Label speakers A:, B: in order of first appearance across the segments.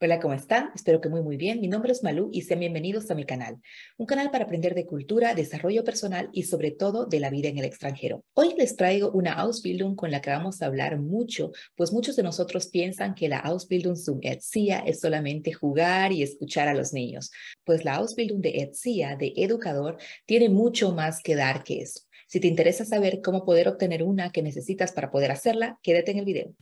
A: Hola, ¿cómo están? Espero que muy muy bien. Mi nombre es Malú y sean bienvenidos a mi canal, un canal para aprender de cultura, desarrollo personal y sobre todo de la vida en el extranjero. Hoy les traigo una Ausbildung con la que vamos a hablar mucho, pues muchos de nosotros piensan que la Ausbildung zum Erzieher es solamente jugar y escuchar a los niños, pues la Ausbildung de Erzieher, de educador, tiene mucho más que dar que eso. Si te interesa saber cómo poder obtener una que necesitas para poder hacerla, quédate en el video.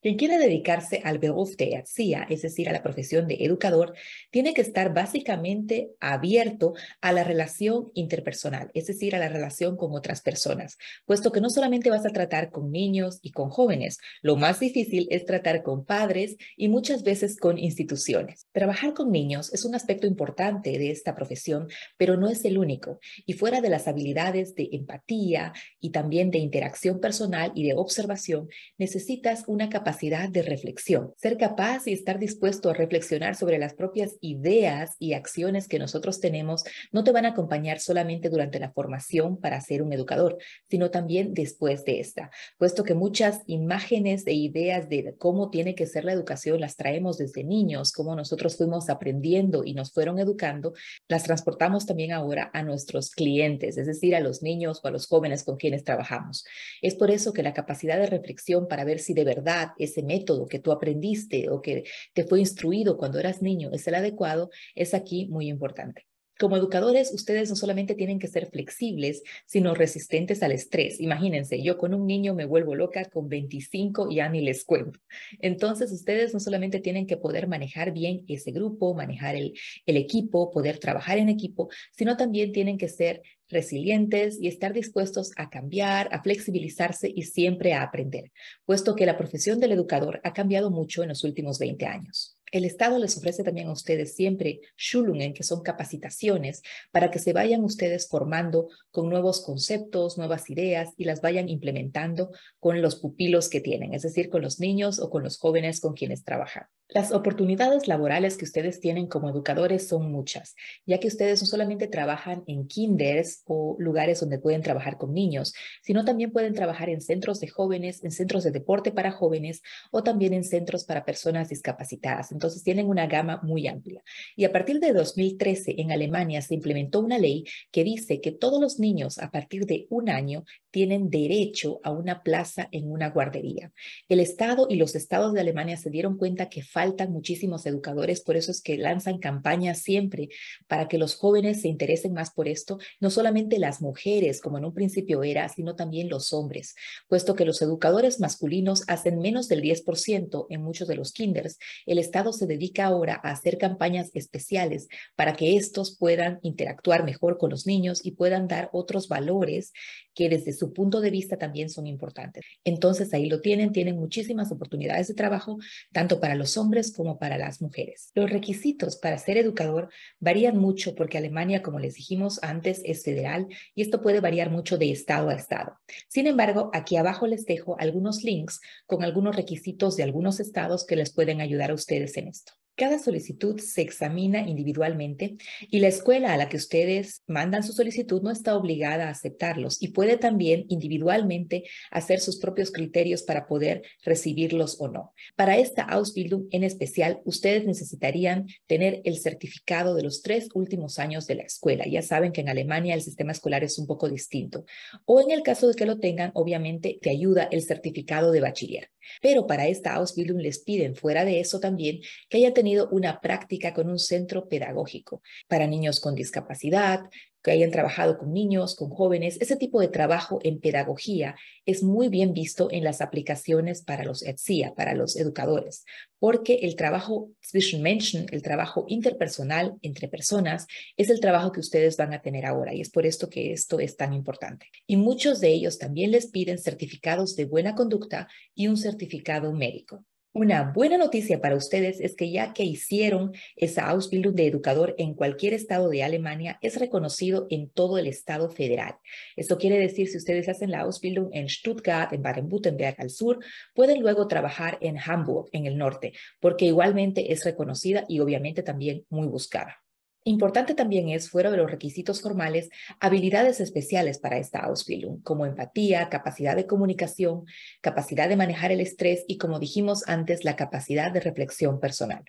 A: Quien quiere dedicarse al Beruf de Erzieher, es decir, a la profesión de educador, tiene que estar básicamente abierto a la relación interpersonal, es decir, a la relación con otras personas, puesto que no solamente vas a tratar con niños y con jóvenes, lo más difícil es tratar con padres y muchas veces con instituciones. Trabajar con niños es un aspecto importante de esta profesión, pero no es el único, y fuera de las habilidades de empatía y también de interacción personal y de observación, necesitas una capacidad de reflexión, ser capaz y estar dispuesto a reflexionar sobre las propias ideas y acciones que nosotros tenemos no te van a acompañar solamente durante la formación para ser un educador, sino también después de esta, puesto que muchas imágenes e ideas de cómo tiene que ser la educación las traemos desde niños, cómo nosotros fuimos aprendiendo y nos fueron educando, las transportamos también ahora a nuestros clientes, es decir, a los niños o a los jóvenes con quienes trabajamos. Es por eso que la capacidad de reflexión para ver si de verdad ese método que tú aprendiste o que te fue instruido cuando eras niño es el adecuado, es aquí muy importante. Como educadores, ustedes no solamente tienen que ser flexibles, sino resistentes al estrés. Imagínense, yo con un niño me vuelvo loca, con 25 ya ni les cuento. Entonces, ustedes no solamente tienen que poder manejar bien ese grupo, manejar el, el equipo, poder trabajar en equipo, sino también tienen que ser resilientes y estar dispuestos a cambiar, a flexibilizarse y siempre a aprender, puesto que la profesión del educador ha cambiado mucho en los últimos 20 años. El Estado les ofrece también a ustedes siempre Schulungen, que son capacitaciones, para que se vayan ustedes formando con nuevos conceptos, nuevas ideas y las vayan implementando con los pupilos que tienen, es decir, con los niños o con los jóvenes con quienes trabajan. Las oportunidades laborales que ustedes tienen como educadores son muchas, ya que ustedes no solamente trabajan en kinders o lugares donde pueden trabajar con niños, sino también pueden trabajar en centros de jóvenes, en centros de deporte para jóvenes o también en centros para personas discapacitadas. Entonces tienen una gama muy amplia. Y a partir de 2013 en Alemania se implementó una ley que dice que todos los niños a partir de un año tienen derecho a una plaza en una guardería. El Estado y los estados de Alemania se dieron cuenta que faltan muchísimos educadores, por eso es que lanzan campañas siempre para que los jóvenes se interesen más por esto, no solamente las mujeres, como en un principio era, sino también los hombres, puesto que los educadores masculinos hacen menos del 10% en muchos de los kinders. El Estado se dedica ahora a hacer campañas especiales para que estos puedan interactuar mejor con los niños y puedan dar otros valores que desde su punto de vista también son importantes. Entonces ahí lo tienen, tienen muchísimas oportunidades de trabajo, tanto para los hombres como para las mujeres. Los requisitos para ser educador varían mucho porque Alemania, como les dijimos antes, es federal y esto puede variar mucho de estado a estado. Sin embargo, aquí abajo les dejo algunos links con algunos requisitos de algunos estados que les pueden ayudar a ustedes esto. Cada solicitud se examina individualmente y la escuela a la que ustedes mandan su solicitud no está obligada a aceptarlos y puede también individualmente hacer sus propios criterios para poder recibirlos o no. Para esta Ausbildung en especial, ustedes necesitarían tener el certificado de los tres últimos años de la escuela. Ya saben que en Alemania el sistema escolar es un poco distinto. O en el caso de que lo tengan, obviamente te ayuda el certificado de bachiller. Pero para esta Ausbildung les piden fuera de eso también que haya tenido una práctica con un centro pedagógico para niños con discapacidad, que hayan trabajado con niños, con jóvenes. Ese tipo de trabajo en pedagogía es muy bien visto en las aplicaciones para los ETSIA, para los educadores, porque el trabajo zwischen el trabajo interpersonal entre personas, es el trabajo que ustedes van a tener ahora y es por esto que esto es tan importante. Y muchos de ellos también les piden certificados de buena conducta y un certificado médico. Una buena noticia para ustedes es que ya que hicieron esa Ausbildung de educador en cualquier estado de Alemania, es reconocido en todo el estado federal. Esto quiere decir, si ustedes hacen la Ausbildung en Stuttgart, en Baden-Württemberg al sur, pueden luego trabajar en Hamburg, en el norte, porque igualmente es reconocida y obviamente también muy buscada. Importante también es, fuera de los requisitos formales, habilidades especiales para esta Ausbildung, como empatía, capacidad de comunicación, capacidad de manejar el estrés y, como dijimos antes, la capacidad de reflexión personal.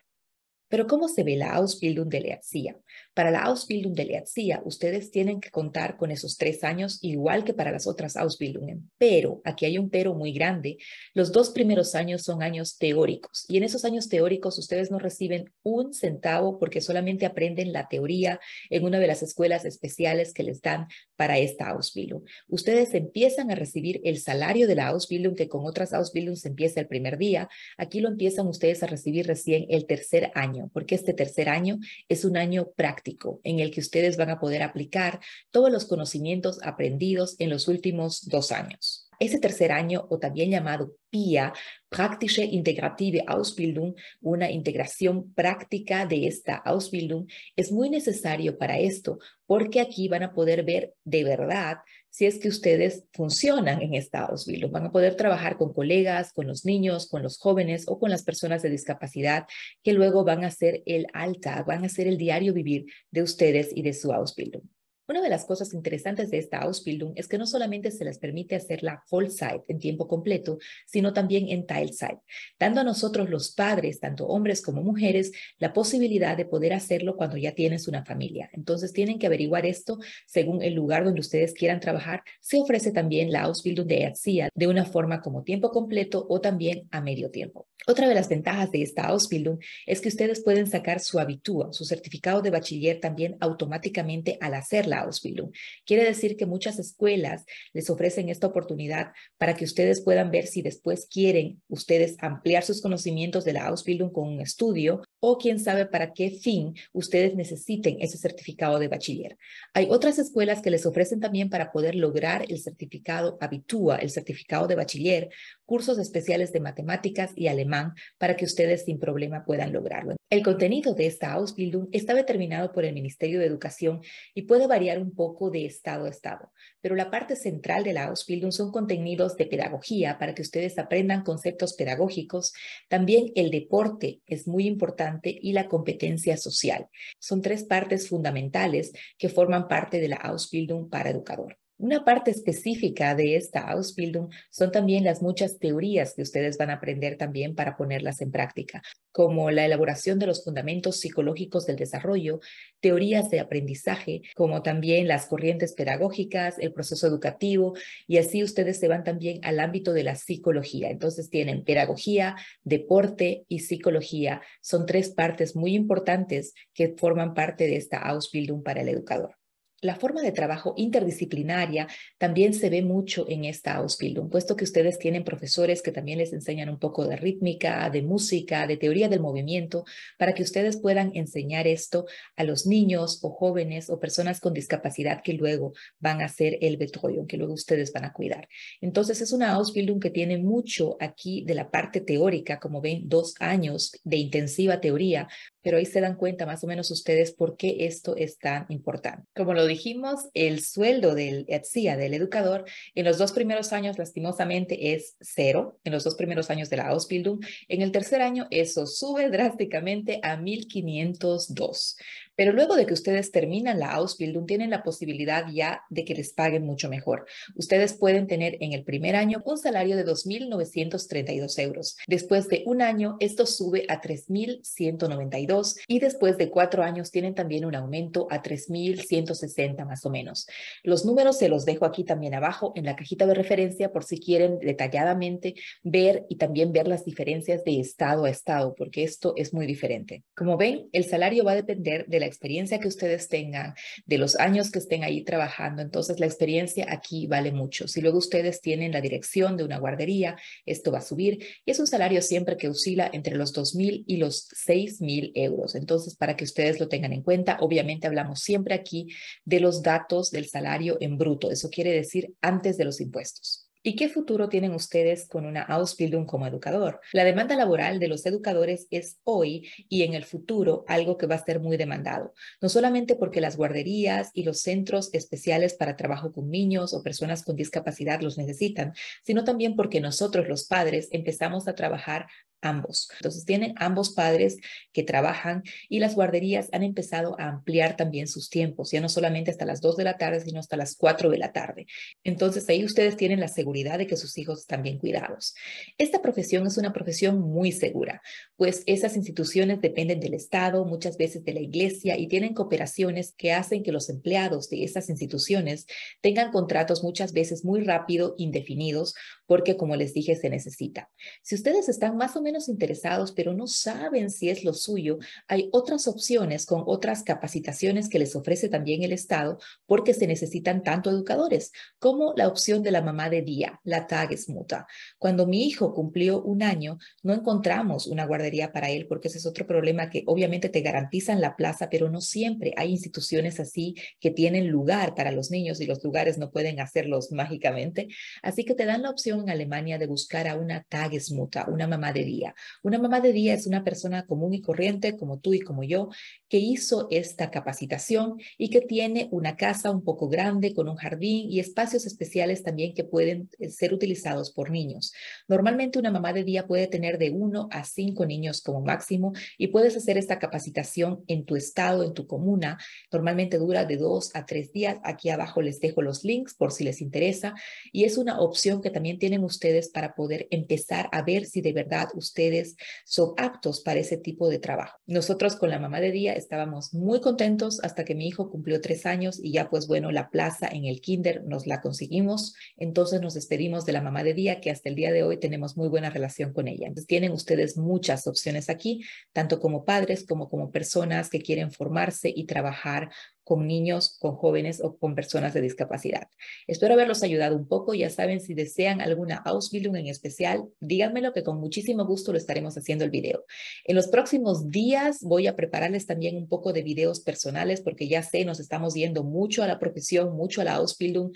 A: Pero ¿cómo se ve la Ausbildung de Leatzia? Para la Ausbildung de Leatzia, ustedes tienen que contar con esos tres años, igual que para las otras Ausbildungen. Pero, aquí hay un pero muy grande, los dos primeros años son años teóricos. Y en esos años teóricos ustedes no reciben un centavo porque solamente aprenden la teoría en una de las escuelas especiales que les dan para esta Ausbildung. Ustedes empiezan a recibir el salario de la Ausbildung, que con otras Ausbildung se empieza el primer día. Aquí lo empiezan ustedes a recibir recién el tercer año porque este tercer año es un año práctico en el que ustedes van a poder aplicar todos los conocimientos aprendidos en los últimos dos años. Ese tercer año, o también llamado PIA, Praktische Integrative Ausbildung, una integración práctica de esta Ausbildung, es muy necesario para esto, porque aquí van a poder ver de verdad si es que ustedes funcionan en esta Ausbildung. Van a poder trabajar con colegas, con los niños, con los jóvenes o con las personas de discapacidad que luego van a ser el alta, van a ser el diario vivir de ustedes y de su Ausbildung. Una de las cosas interesantes de esta Ausbildung es que no solamente se les permite hacerla Vollzeit, en tiempo completo, sino también en Teilzeit, dando a nosotros los padres, tanto hombres como mujeres, la posibilidad de poder hacerlo cuando ya tienes una familia. Entonces tienen que averiguar esto según el lugar donde ustedes quieran trabajar. Se ofrece también la Ausbildung de EATSIA de una forma como tiempo completo o también a medio tiempo. Otra de las ventajas de esta Ausbildung es que ustedes pueden sacar su Abitur, su certificado de bachiller también automáticamente al hacerla Ausbildung. Quiere decir que muchas escuelas les ofrecen esta oportunidad para que ustedes puedan ver si después quieren ustedes ampliar sus conocimientos de la Ausbildung con un estudio o quién sabe para qué fin ustedes necesiten ese certificado de bachiller. Hay otras escuelas que les ofrecen también para poder lograr el certificado Abitua, el certificado de bachiller, cursos especiales de matemáticas y alemán para que ustedes sin problema puedan lograrlo. El contenido de esta Ausbildung está determinado por el Ministerio de Educación y puede variar un poco de estado a estado, pero la parte central de la Ausbildung son contenidos de pedagogía para que ustedes aprendan conceptos pedagógicos. También el deporte es muy importante y la competencia social. Son tres partes fundamentales que forman parte de la Ausbildung para educador. Una parte específica de esta Ausbildung son también las muchas teorías que ustedes van a aprender también para ponerlas en práctica, como la elaboración de los fundamentos psicológicos del desarrollo, teorías de aprendizaje, como también las corrientes pedagógicas, el proceso educativo, y así ustedes se van también al ámbito de la psicología. Entonces tienen pedagogía, deporte y psicología. Son tres partes muy importantes que forman parte de esta Ausbildung para el educador. La forma de trabajo interdisciplinaria también se ve mucho en esta Ausbildung, puesto que ustedes tienen profesores que también les enseñan un poco de rítmica, de música, de teoría del movimiento, para que ustedes puedan enseñar esto a los niños o jóvenes o personas con discapacidad que luego van a hacer el Betreuung, que luego ustedes van a cuidar. Entonces es una Ausbildung que tiene mucho aquí de la parte teórica, como ven, dos años de intensiva teoría, pero ahí se dan cuenta más o menos ustedes por qué esto es tan importante. Como lo dijimos, el sueldo del ETSIA, del educador, en los dos primeros años lastimosamente es cero, en los dos primeros años de la Ausbildung. En el tercer año eso sube drásticamente a 1.502. Pero luego de que ustedes terminan la Ausbildung, tienen la posibilidad ya de que les paguen mucho mejor. Ustedes pueden tener en el primer año un salario de 2.932 euros. Después de un año, esto sube a 3.192 y después de cuatro años tienen también un aumento a 3.160 más o menos. Los números se los dejo aquí también abajo en la cajita de referencia por si quieren detalladamente ver y también ver las diferencias de estado a estado, porque esto es muy diferente. Como ven, el salario va a depender de la experiencia que ustedes tengan, de los años que estén ahí trabajando. Entonces, la experiencia aquí vale mucho. Si luego ustedes tienen la dirección de una guardería, esto va a subir y es un salario siempre que oscila entre los 2.000 y los 6.000 euros. Entonces, para que ustedes lo tengan en cuenta, obviamente hablamos siempre aquí de los datos del salario en bruto. Eso quiere decir antes de los impuestos. ¿Y qué futuro tienen ustedes con una Ausbildung como educador? La demanda laboral de los educadores es hoy y en el futuro algo que va a ser muy demandado, no solamente porque las guarderías y los centros especiales para trabajo con niños o personas con discapacidad los necesitan, sino también porque nosotros los padres empezamos a trabajar ambos. Entonces tienen ambos padres que trabajan y las guarderías han empezado a ampliar también sus tiempos, ya no solamente hasta las 2 de la tarde, sino hasta las 4 de la tarde. Entonces ahí ustedes tienen la seguridad de que sus hijos están bien cuidados. Esta profesión es una profesión muy segura, pues esas instituciones dependen del Estado, muchas veces de la iglesia y tienen cooperaciones que hacen que los empleados de esas instituciones tengan contratos muchas veces muy rápido, indefinidos, porque como les dije, se necesita. Si ustedes están más o menos interesados, pero no saben si es lo suyo, hay otras opciones con otras capacitaciones que les ofrece también el Estado porque se necesitan tanto educadores como la opción de la mamá de día, la Tagesmutter. Cuando mi hijo cumplió un año, no encontramos una guardería para él porque ese es otro problema que obviamente te garantizan la plaza, pero no siempre hay instituciones así que tienen lugar para los niños y los lugares no pueden hacerlos mágicamente. Así que te dan la opción en Alemania de buscar a una Tagesmutter, una mamá de día. Una mamá de día es una persona común y corriente como tú y como yo que hizo esta capacitación y que tiene una casa un poco grande con un jardín y espacios especiales también que pueden eh, ser utilizados por niños. Normalmente una mamá de día puede tener de uno a cinco niños como máximo y puedes hacer esta capacitación en tu estado, en tu comuna. Normalmente dura de dos a tres días. Aquí abajo les dejo los links por si les interesa y es una opción que también tienen ustedes para poder empezar a ver si de verdad ustedes son aptos para ese tipo de trabajo. Nosotros con la mamá de día estábamos muy contentos hasta que mi hijo cumplió tres años y ya pues bueno, la plaza en el kinder nos la conseguimos. Entonces nos despedimos de la mamá de día que hasta el día de hoy tenemos muy buena relación con ella. Entonces tienen ustedes muchas opciones aquí, tanto como padres como como personas que quieren formarse y trabajar con niños, con jóvenes o con personas de discapacidad. Espero haberlos ayudado un poco. Ya saben, si desean alguna Ausbildung en especial, díganmelo que con muchísimo gusto lo estaremos haciendo el video. En los próximos días voy a prepararles también un poco de videos personales porque ya sé, nos estamos yendo mucho a la profesión, mucho a la Ausbildung,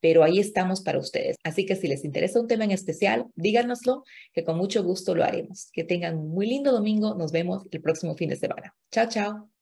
A: pero ahí estamos para ustedes. Así que si les interesa un tema en especial, díganoslo, que con mucho gusto lo haremos. Que tengan un muy lindo domingo. Nos vemos el próximo fin de semana. Chao, chao.